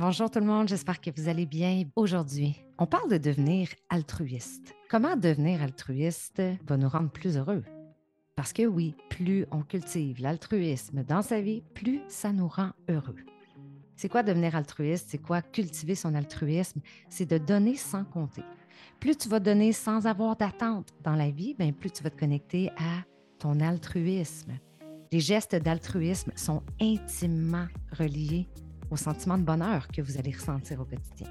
Bonjour tout le monde, j'espère que vous allez bien. Aujourd'hui, on parle de devenir altruiste. Comment devenir altruiste va nous rendre plus heureux? Parce que oui, plus on cultive l'altruisme dans sa vie, plus ça nous rend heureux. C'est quoi devenir altruiste? C'est quoi cultiver son altruisme? C'est de donner sans compter. Plus tu vas donner sans avoir d'attente dans la vie, bien plus tu vas te connecter à ton altruisme. Les gestes d'altruisme sont intimement reliés au sentiment de bonheur que vous allez ressentir au quotidien.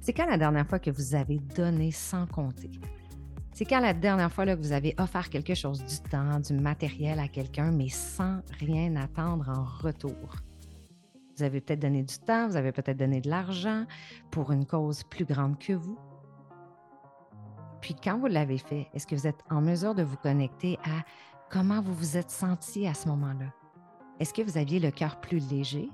C'est quand la dernière fois que vous avez donné sans compter? C'est quand la dernière fois là, que vous avez offert quelque chose, du temps, du matériel à quelqu'un, mais sans rien attendre en retour? Vous avez peut-être donné du temps, vous avez peut-être donné de l'argent pour une cause plus grande que vous. Puis quand vous l'avez fait, est-ce que vous êtes en mesure de vous connecter à comment vous vous êtes senti à ce moment-là? Est-ce que vous aviez le cœur plus léger?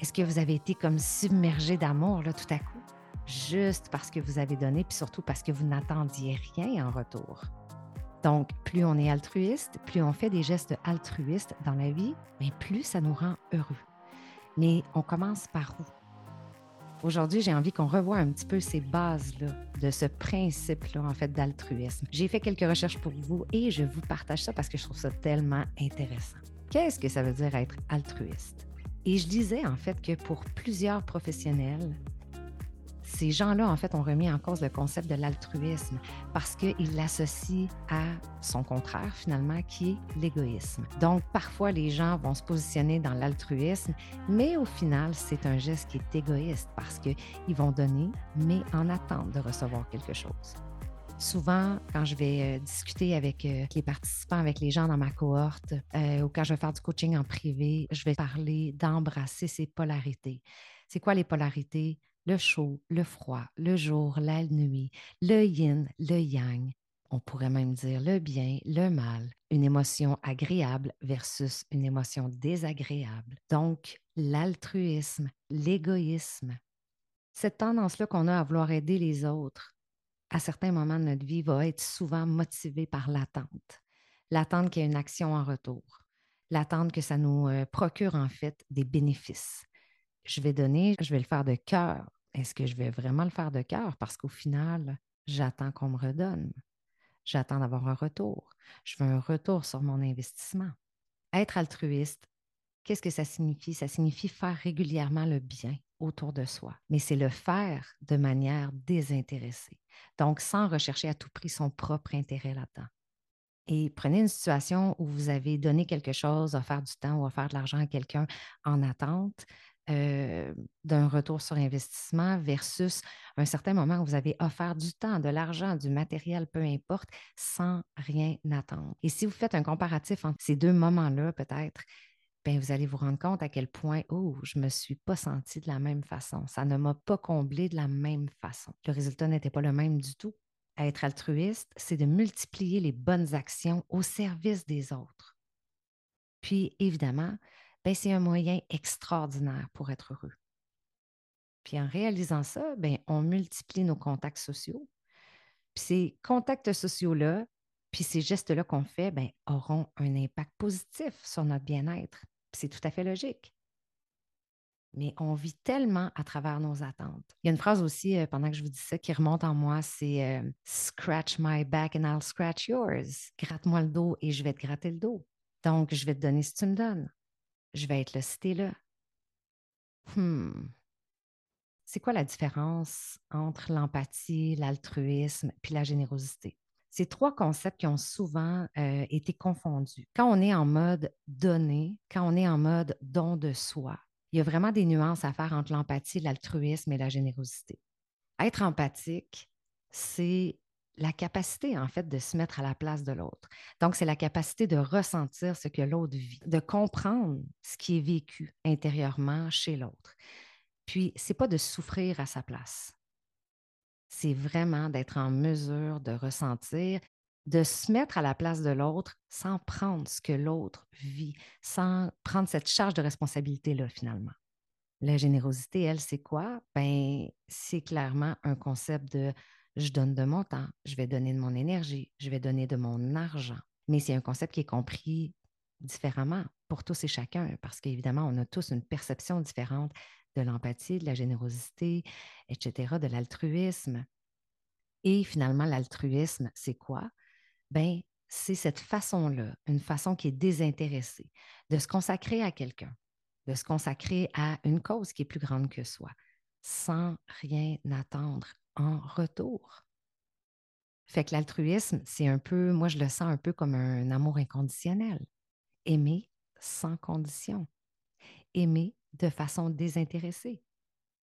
Est-ce que vous avez été comme submergé d'amour là, tout à coup, juste parce que vous avez donné, puis surtout parce que vous n'attendiez rien en retour? Donc, plus on est altruiste, plus on fait des gestes altruistes dans la vie, mais plus ça nous rend heureux. Mais on commence par où? Aujourd'hui, j'ai envie qu'on revoie un petit peu ces bases-là de ce principe-là, en fait, d'altruisme. J'ai fait quelques recherches pour vous et je vous partage ça parce que je trouve ça tellement intéressant. Qu'est-ce que ça veut dire être altruiste? Et je disais en fait que pour plusieurs professionnels, ces gens-là, en fait, ont remis en cause le concept de l'altruisme parce qu'ils l'associent à son contraire, finalement, qui est l'égoïsme. Donc, parfois, les gens vont se positionner dans l'altruisme, mais au final, c'est un geste qui est égoïste parce qu'ils vont donner, mais en attente de recevoir quelque chose. Souvent, quand je vais euh, discuter avec euh, les participants, avec les gens dans ma cohorte, euh, ou quand je vais faire du coaching en privé, je vais parler d'embrasser ces polarités. C'est quoi les polarités? Le chaud, le froid, le jour, la nuit, le yin, le yang. On pourrait même dire le bien, le mal, une émotion agréable versus une émotion désagréable. Donc, l'altruisme, l'égoïsme, cette tendance-là qu'on a à vouloir aider les autres, à certains moments de notre vie, va être souvent motivé par l'attente. L'attente qu'il y ait une action en retour. L'attente que ça nous euh, procure en fait des bénéfices. Je vais donner, je vais le faire de cœur. Est-ce que je vais vraiment le faire de cœur? Parce qu'au final, j'attends qu'on me redonne. J'attends d'avoir un retour. Je veux un retour sur mon investissement. Être altruiste, qu'est-ce que ça signifie? Ça signifie faire régulièrement le bien autour de soi, mais c'est le faire de manière désintéressée, donc sans rechercher à tout prix son propre intérêt là-dedans. Et prenez une situation où vous avez donné quelque chose, offert du temps ou offert de l'argent à quelqu'un en attente euh, d'un retour sur investissement versus un certain moment où vous avez offert du temps, de l'argent, du matériel, peu importe, sans rien attendre. Et si vous faites un comparatif entre ces deux moments-là, peut-être, ben, vous allez vous rendre compte à quel point, oh, je ne me suis pas sentie de la même façon. Ça ne m'a pas comblé de la même façon. Le résultat n'était pas le même du tout. être altruiste, c'est de multiplier les bonnes actions au service des autres. Puis, évidemment, ben, c'est un moyen extraordinaire pour être heureux. Puis en réalisant ça, ben, on multiplie nos contacts sociaux. Puis ces contacts sociaux-là, puis ces gestes-là qu'on fait ben, auront un impact positif sur notre bien-être. C'est tout à fait logique. Mais on vit tellement à travers nos attentes. Il y a une phrase aussi, euh, pendant que je vous dis ça, qui remonte en moi, c'est euh, Scratch my back and I'll scratch yours. Gratte-moi le dos et je vais te gratter le dos. Donc, je vais te donner ce que tu me donnes. Je vais être là si tu là. Hmm. C'est quoi la différence entre l'empathie, l'altruisme puis la générosité? C'est trois concepts qui ont souvent euh, été confondus. Quand on est en mode donner, quand on est en mode don de soi, il y a vraiment des nuances à faire entre l'empathie, l'altruisme et la générosité. Être empathique, c'est la capacité, en fait, de se mettre à la place de l'autre. Donc, c'est la capacité de ressentir ce que l'autre vit, de comprendre ce qui est vécu intérieurement chez l'autre. Puis, c'est pas de souffrir à sa place c'est vraiment d'être en mesure de ressentir, de se mettre à la place de l'autre sans prendre ce que l'autre vit, sans prendre cette charge de responsabilité-là finalement. La générosité, elle, c'est quoi? Ben, c'est clairement un concept de je donne de mon temps, je vais donner de mon énergie, je vais donner de mon argent. Mais c'est un concept qui est compris différemment. Pour tous et chacun, parce qu'évidemment, on a tous une perception différente de l'empathie, de la générosité, etc., de l'altruisme. Et finalement, l'altruisme, c'est quoi? Ben, c'est cette façon-là, une façon qui est désintéressée, de se consacrer à quelqu'un, de se consacrer à une cause qui est plus grande que soi, sans rien attendre en retour. Fait que l'altruisme, c'est un peu, moi je le sens un peu comme un amour inconditionnel. Aimer sans condition. Aimer de façon désintéressée.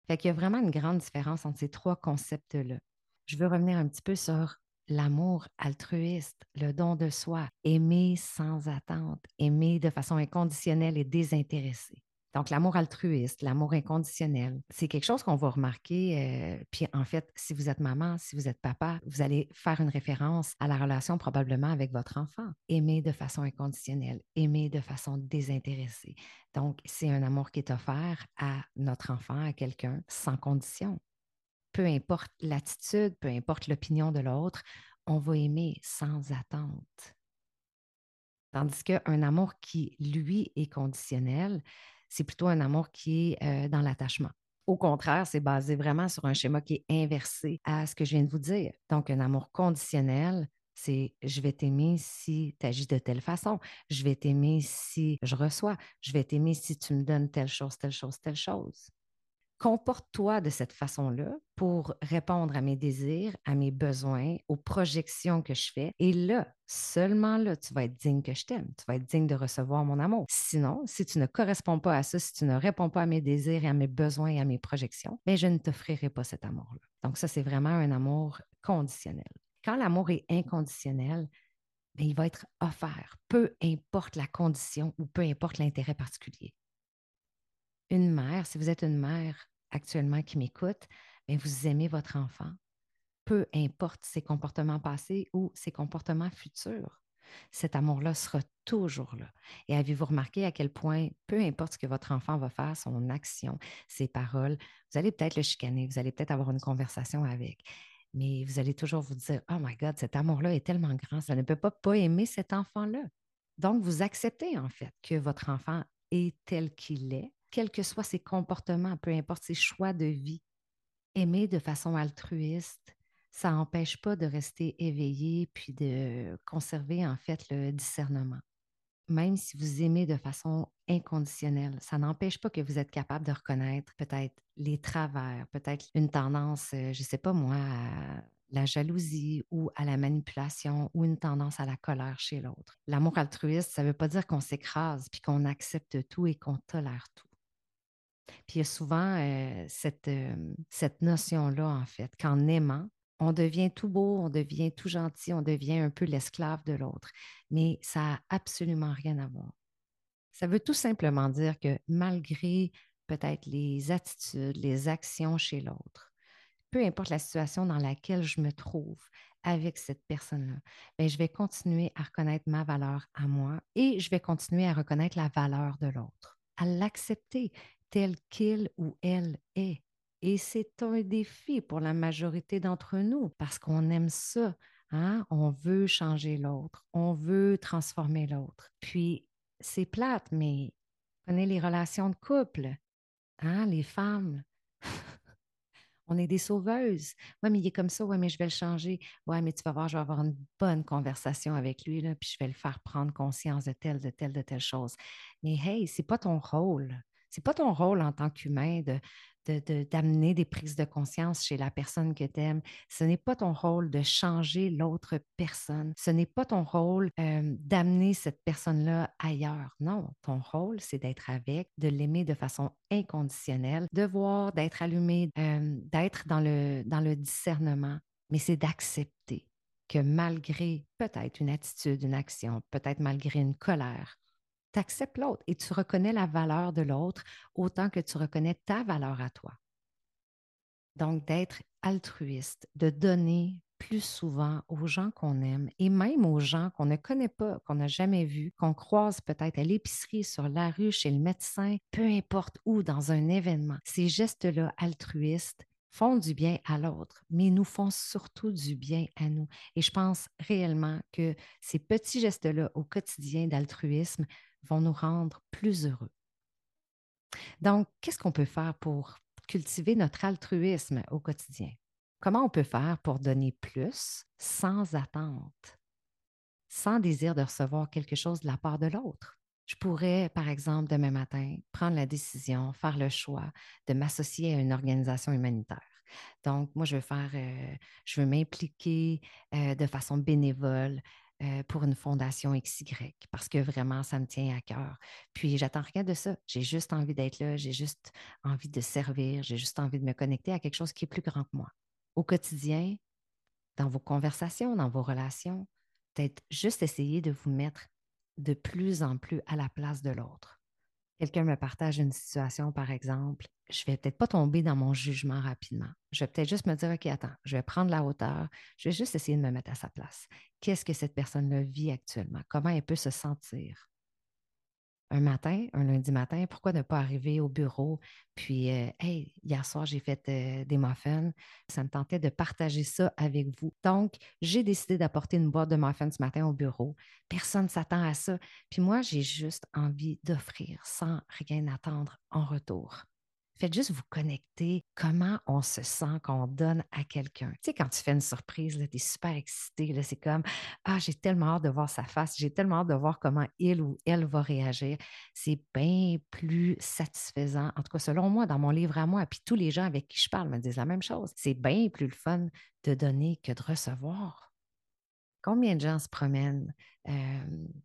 Fait qu'il y a vraiment une grande différence entre ces trois concepts-là. Je veux revenir un petit peu sur l'amour altruiste, le don de soi, aimer sans attente, aimer de façon inconditionnelle et désintéressée. Donc, l'amour altruiste, l'amour inconditionnel, c'est quelque chose qu'on va remarquer. Euh, puis, en fait, si vous êtes maman, si vous êtes papa, vous allez faire une référence à la relation probablement avec votre enfant. Aimer de façon inconditionnelle, aimer de façon désintéressée. Donc, c'est un amour qui est offert à notre enfant, à quelqu'un, sans condition. Peu importe l'attitude, peu importe l'opinion de l'autre, on va aimer sans attente. Tandis qu'un amour qui, lui, est conditionnel, c'est plutôt un amour qui est euh, dans l'attachement. Au contraire, c'est basé vraiment sur un schéma qui est inversé à ce que je viens de vous dire. Donc, un amour conditionnel, c'est je vais t'aimer si tu agis de telle façon, je vais t'aimer si je reçois, je vais t'aimer si tu me donnes telle chose, telle chose, telle chose comporte-toi de cette façon-là pour répondre à mes désirs, à mes besoins, aux projections que je fais. Et là, seulement là, tu vas être digne que je t'aime. Tu vas être digne de recevoir mon amour. Sinon, si tu ne corresponds pas à ça, si tu ne réponds pas à mes désirs et à mes besoins et à mes projections, bien, je ne t'offrirai pas cet amour-là. Donc, ça, c'est vraiment un amour conditionnel. Quand l'amour est inconditionnel, bien, il va être offert, peu importe la condition ou peu importe l'intérêt particulier une mère, si vous êtes une mère actuellement qui m'écoute, vous aimez votre enfant, peu importe ses comportements passés ou ses comportements futurs. Cet amour-là sera toujours là. Et avez-vous remarqué à quel point, peu importe ce que votre enfant va faire, son action, ses paroles, vous allez peut-être le chicaner, vous allez peut-être avoir une conversation avec, mais vous allez toujours vous dire, oh my God, cet amour-là est tellement grand, ça ne peut pas pas aimer cet enfant-là. Donc, vous acceptez en fait que votre enfant est tel qu'il est, quels que soient ses comportements, peu importe ses choix de vie. Aimer de façon altruiste, ça n'empêche pas de rester éveillé puis de conserver en fait le discernement. Même si vous aimez de façon inconditionnelle, ça n'empêche pas que vous êtes capable de reconnaître peut-être les travers, peut-être une tendance, euh, je ne sais pas moi, à la jalousie ou à la manipulation ou une tendance à la colère chez l'autre. L'amour altruiste, ça ne veut pas dire qu'on s'écrase puis qu'on accepte tout et qu'on tolère tout. Puis il y a souvent euh, cette, euh, cette notion-là, en fait, qu'en aimant, on devient tout beau, on devient tout gentil, on devient un peu l'esclave de l'autre. Mais ça n'a absolument rien à voir. Ça veut tout simplement dire que malgré peut-être les attitudes, les actions chez l'autre, peu importe la situation dans laquelle je me trouve avec cette personne-là, ben, je vais continuer à reconnaître ma valeur à moi et je vais continuer à reconnaître la valeur de l'autre, à l'accepter tel qu'il ou elle est. Et c'est un défi pour la majorité d'entre nous parce qu'on aime ça. Hein? On veut changer l'autre, on veut transformer l'autre. Puis, c'est plate, mais prenez les relations de couple, hein? les femmes. on est des sauveuses. Oui, mais il est comme ça, oui, mais je vais le changer. Oui, mais tu vas voir, je vais avoir une bonne conversation avec lui, là, puis je vais le faire prendre conscience de telle, de telle, de telle chose. Mais hey, c'est pas ton rôle. C'est pas ton rôle en tant qu'humain de, d'amener des prises de conscience chez la personne que tu aimes. Ce n'est pas ton rôle de changer l'autre personne. Ce n'est pas ton rôle d'amener cette personne-là ailleurs. Non, ton rôle, c'est d'être avec, de l'aimer de façon inconditionnelle, de voir, d'être allumé, d'être dans le, dans le discernement. Mais c'est d'accepter que malgré peut-être une attitude, une action, peut-être malgré une colère, tu acceptes l'autre et tu reconnais la valeur de l'autre autant que tu reconnais ta valeur à toi. Donc, d'être altruiste, de donner plus souvent aux gens qu'on aime et même aux gens qu'on ne connaît pas, qu'on n'a jamais vus, qu'on croise peut-être à l'épicerie, sur la rue, chez le médecin, peu importe où, dans un événement. Ces gestes-là altruistes font du bien à l'autre, mais nous font surtout du bien à nous. Et je pense réellement que ces petits gestes-là au quotidien d'altruisme vont nous rendre plus heureux. Donc, qu'est-ce qu'on peut faire pour cultiver notre altruisme au quotidien? Comment on peut faire pour donner plus sans attente, sans désir de recevoir quelque chose de la part de l'autre? Je pourrais, par exemple, demain matin, prendre la décision, faire le choix de m'associer à une organisation humanitaire. Donc, moi, je veux faire, euh, je veux m'impliquer euh, de façon bénévole euh, pour une fondation XY parce que vraiment, ça me tient à cœur. Puis, j'attends rien de ça. J'ai juste envie d'être là, j'ai juste envie de servir, j'ai juste envie de me connecter à quelque chose qui est plus grand que moi. Au quotidien, dans vos conversations, dans vos relations, peut-être juste essayer de vous mettre de plus en plus à la place de l'autre. Quelqu'un me partage une situation, par exemple, je vais peut-être pas tomber dans mon jugement rapidement. Je vais peut-être juste me dire, OK, attends, je vais prendre la hauteur, je vais juste essayer de me mettre à sa place. Qu'est-ce que cette personne-là vit actuellement? Comment elle peut se sentir? Un matin, un lundi matin, pourquoi ne pas arriver au bureau? Puis, euh, hey, hier soir, j'ai fait euh, des muffins. Ça me tentait de partager ça avec vous. Donc, j'ai décidé d'apporter une boîte de muffins ce matin au bureau. Personne ne s'attend à ça. Puis moi, j'ai juste envie d'offrir sans rien attendre en retour. Faites juste vous connecter comment on se sent quand on donne à quelqu'un? Tu sais, quand tu fais une surprise, tu es super excité. C'est comme Ah, j'ai tellement hâte de voir sa face, j'ai tellement hâte de voir comment il ou elle va réagir. C'est bien plus satisfaisant. En tout cas, selon moi, dans mon livre à moi, puis tous les gens avec qui je parle me disent la même chose. C'est bien plus le fun de donner que de recevoir. Combien de gens se promènent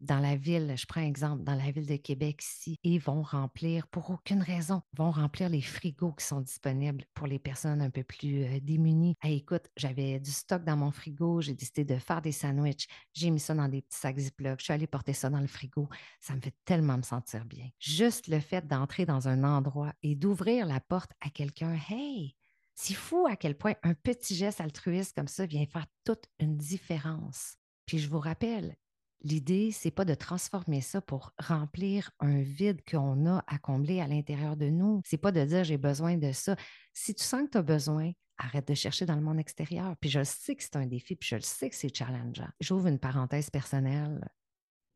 dans la ville, je prends un exemple, dans la ville de Québec ici, et vont remplir, pour aucune raison, vont remplir les frigos qui sont disponibles pour les personnes un peu plus démunies. écoute, j'avais du stock dans mon frigo, j'ai décidé de faire des sandwichs, j'ai mis ça dans des petits sacs Ziploc, je suis allée porter ça dans le frigo. Ça me fait tellement me sentir bien. Juste le fait d'entrer dans un endroit et d'ouvrir la porte à quelqu'un, hey, c'est fou à quel point un petit geste altruiste comme ça vient faire toute une différence. Puis je vous rappelle, l'idée, c'est pas de transformer ça pour remplir un vide qu'on a à combler à l'intérieur de nous. C'est pas de dire j'ai besoin de ça. Si tu sens que tu as besoin, arrête de chercher dans le monde extérieur. Puis je le sais que c'est un défi, puis je le sais que c'est challengeant. J'ouvre une parenthèse personnelle.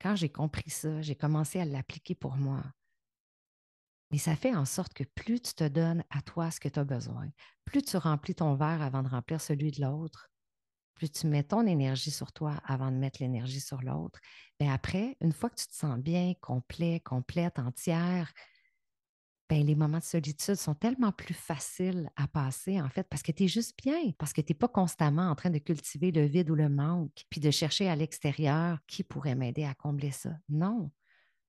Quand j'ai compris ça, j'ai commencé à l'appliquer pour moi. Mais ça fait en sorte que plus tu te donnes à toi ce que tu as besoin, plus tu remplis ton verre avant de remplir celui de l'autre, plus tu mets ton énergie sur toi avant de mettre l'énergie sur l'autre, bien après, une fois que tu te sens bien, complet, complète, entière, bien, les moments de solitude sont tellement plus faciles à passer, en fait, parce que tu es juste bien, parce que tu n'es pas constamment en train de cultiver le vide ou le manque, puis de chercher à l'extérieur qui pourrait m'aider à combler ça. Non,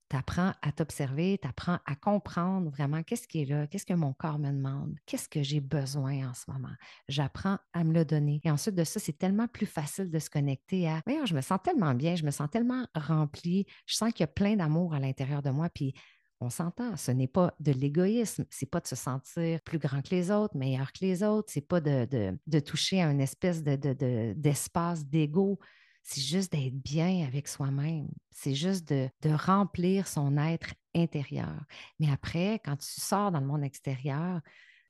tu apprends à t'observer, tu apprends à comprendre vraiment qu'est-ce qui est là, qu'est-ce que mon corps me demande, qu'est-ce que j'ai besoin en ce moment. J'apprends à me le donner. Et ensuite de ça, c'est tellement plus facile de se connecter à, je me sens tellement bien, je me sens tellement remplie, je sens qu'il y a plein d'amour à l'intérieur de moi, puis on s'entend, ce n'est pas de l'égoïsme, c'est pas de se sentir plus grand que les autres, meilleur que les autres, c'est pas de, toucher à une espèce d'espace d'ego c'est juste d'être bien avec soi-même. C'est juste de, remplir son être intérieur. Mais après, quand tu sors dans le monde extérieur,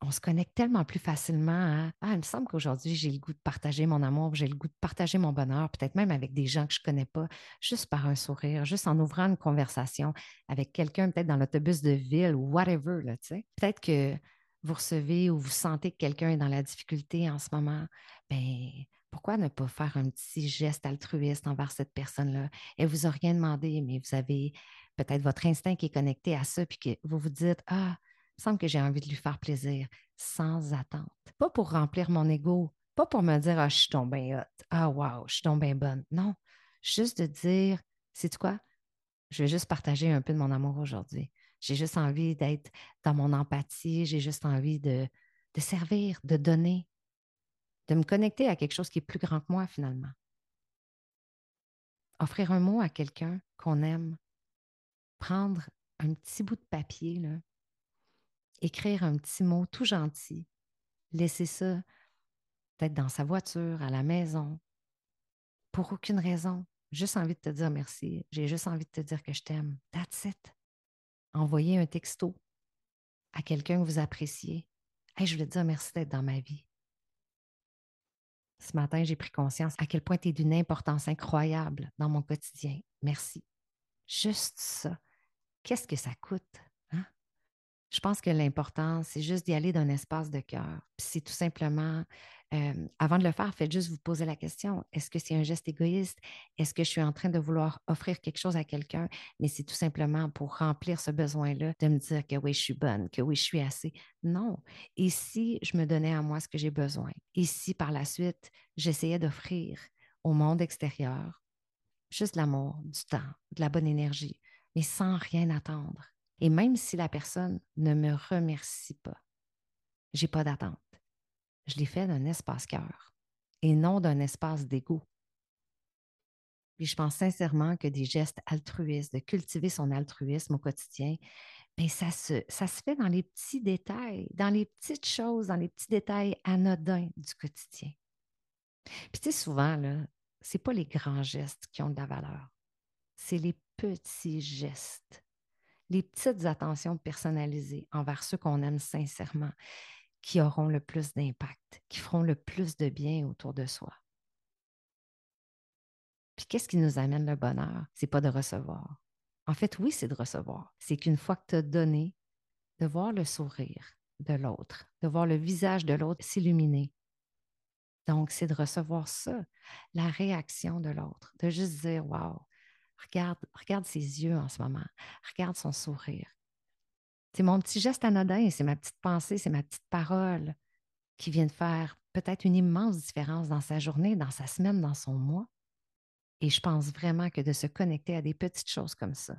on se connecte tellement plus facilement à Ah, il me semble qu'aujourd'hui, j'ai le goût de partager mon amour, j'ai le goût de partager mon bonheur, peut-être même avec des gens que je ne connais pas, juste par un sourire, juste en ouvrant une conversation avec quelqu'un, peut-être dans l'autobus de ville ou whatever. Peut-être que vous recevez ou vous sentez que quelqu'un est dans la difficulté en ce moment. Ben, pourquoi ne pas faire un petit geste altruiste envers cette personne-là? Elle vous a rien demandé, mais vous avez peut-être votre instinct qui est connecté à ça, puis que vous vous dites Ah, il me semble que j'ai envie de lui faire plaisir, sans attente. Pas pour remplir mon ego, pas pour me dire Ah, je suis tombée hot, ah, wow, je suis tombée bonne. Non, juste de dire C'est quoi? Je vais juste partager un peu de mon amour aujourd'hui. J'ai juste envie d'être dans mon empathie, j'ai juste envie de servir, de donner, de me connecter à quelque chose qui est plus grand que moi finalement. Offrir un mot à quelqu'un qu'on aime, prendre un petit bout de papier, écrire un petit mot tout gentil, laisser ça peut-être dans sa voiture, à la maison, pour aucune raison, juste envie de te dire merci, j'ai juste envie de te dire que je t'aime. That's it. Envoyer un texto à quelqu'un que vous appréciez. Je voulais te dire merci d'être dans ma vie. Ce matin, j'ai pris conscience à quel point tu es d'une importance incroyable dans mon quotidien. Merci. Juste ça. qu'est-ce que ça coûte? Hein? Je pense que l'important, c'est juste d'y aller d'un espace de cœur. C'est tout simplement avant de le faire, faites juste vous poser la question, est-ce que c'est un geste égoïste? Est-ce que je suis en train de vouloir offrir quelque chose à quelqu'un? Mais c'est tout simplement pour remplir ce besoin-là, de me dire que oui, je suis bonne, que oui, je suis assez. Non. Et si je me donnais à moi ce que j'ai besoin? Et si par la suite, j'essayais d'offrir au monde extérieur juste l'amour, du temps, de la bonne énergie, mais sans rien attendre? Et même si la personne ne me remercie pas, j'ai pas d'attente je l'ai fait d'un espace cœur et non d'un espace d'ego. Puis je pense sincèrement que des gestes altruistes, de cultiver son altruisme au quotidien, bien, ça, se, ça se fait dans les petits détails, dans les petites choses, dans les petits détails anodins du quotidien. Puis tu sais, souvent, là, c'est pas les grands gestes qui ont de la valeur, c'est les petits gestes, les petites attentions personnalisées envers ceux qu'on aime sincèrement qui auront le plus d'impact, qui feront le plus de bien autour de soi. Puis qu'est-ce qui nous amène le bonheur? C'est pas de recevoir. En fait, oui, c'est de recevoir. C'est qu'une fois que tu as donné, de voir le sourire de l'autre, de voir le visage de l'autre s'illuminer. Donc, c'est de recevoir ça, la réaction de l'autre, de juste dire Waouh, regarde, regarde ses yeux en ce moment, regarde son sourire, c'est mon petit geste anodin, c'est ma petite pensée, c'est ma petite parole qui vient de faire peut-être une immense différence dans sa journée, dans sa semaine, dans son mois. Et je pense vraiment que de se connecter à des petites choses comme ça,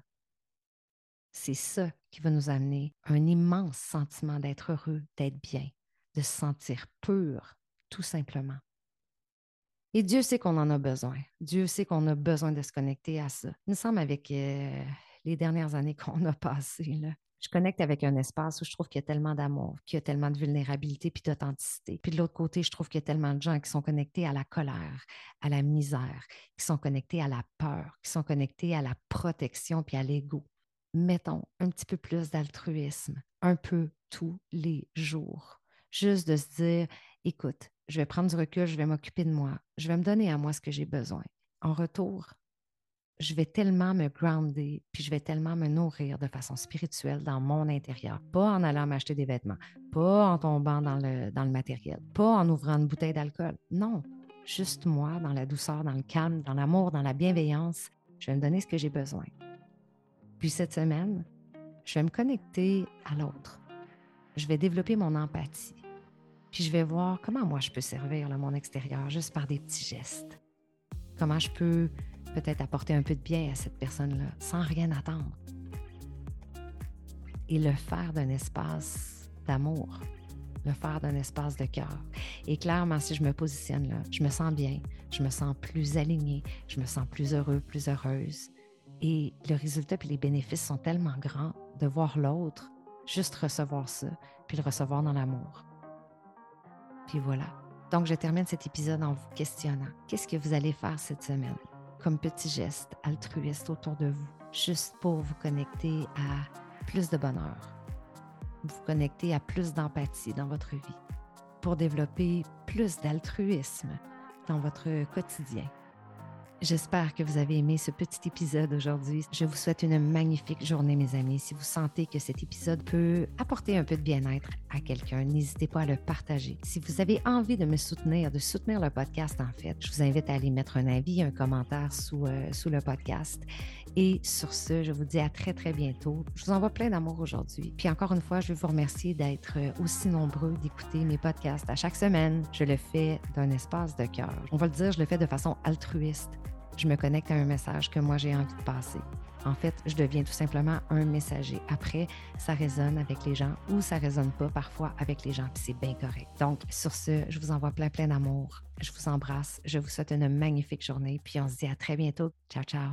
c'est ça qui va nous amener un immense sentiment d'être heureux, d'être bien, de se sentir pur, tout simplement. Et Dieu sait qu'on en a besoin. Dieu sait qu'on a besoin de se connecter à ça. Me semble avec euh, les dernières années qu'on a passées, là, je connecte avec un espace où je trouve qu'il y a tellement d'amour, qu'il y a tellement de vulnérabilité puis d'authenticité. Puis de l'autre côté, je trouve qu'il y a tellement de gens qui sont connectés à la colère, à la misère, qui sont connectés à la peur, qui sont connectés à la protection puis à l'ego. Mettons un petit peu plus d'altruisme, un peu tous les jours. Juste de se dire, écoute, je vais prendre du recul, je vais m'occuper de moi, je vais me donner à moi ce que j'ai besoin. En retour, je vais tellement me grounder, puis je vais tellement me nourrir de façon spirituelle dans mon intérieur. Pas en allant m'acheter des vêtements, pas en tombant dans le, dans le matériel, pas en ouvrant une bouteille d'alcool. Non, juste moi, dans la douceur, dans le calme, dans l'amour, dans la bienveillance, je vais me donner ce que j'ai besoin. Puis cette semaine, je vais me connecter à l'autre. Je vais développer mon empathie. Puis je vais voir comment moi je peux servir le monde extérieur juste par des petits gestes. Comment je peux peut-être apporter un peu de bien à cette personne-là sans rien attendre. Et le faire d'un espace d'amour, le faire d'un espace de cœur. Et clairement, si je me positionne là, je me sens bien, je me sens plus alignée, je me sens plus heureux, plus heureuse. Et le résultat puis les bénéfices sont tellement grands de voir l'autre, juste recevoir ça, puis le recevoir dans l'amour. Puis voilà. Donc, je termine cet épisode en vous questionnant. Qu'est-ce que vous allez faire cette semaine? Comme petit geste altruiste autour de vous, juste pour vous connecter à plus de bonheur, vous connecter à plus d'empathie dans votre vie, pour développer plus d'altruisme dans votre quotidien. J'espère que vous avez aimé ce petit épisode aujourd'hui. Je vous souhaite une magnifique journée, mes amis. Si vous sentez que cet épisode peut apporter un peu de bien-être à quelqu'un, n'hésitez pas à le partager. Si vous avez envie de me soutenir, de soutenir le podcast, en fait, je vous invite à aller mettre un avis, un commentaire sous, euh, le podcast. Et sur ce, je vous dis à très, très bientôt. Je vous envoie plein d'amour aujourd'hui. Puis encore une fois, je veux vous remercier d'être euh, aussi nombreux, d'écouter mes podcasts à chaque semaine. Je le fais d'un espace de cœur. On va le dire, je le fais de façon altruiste je me connecte à un message que moi j'ai envie de passer. En fait, je deviens tout simplement un messager. Après, ça résonne avec les gens ou ça résonne pas parfois avec les gens, puis c'est bien correct. Donc, sur ce, je vous envoie plein, plein d'amour. Je vous embrasse. Je vous souhaite une magnifique journée, puis on se dit à très bientôt. Ciao, ciao.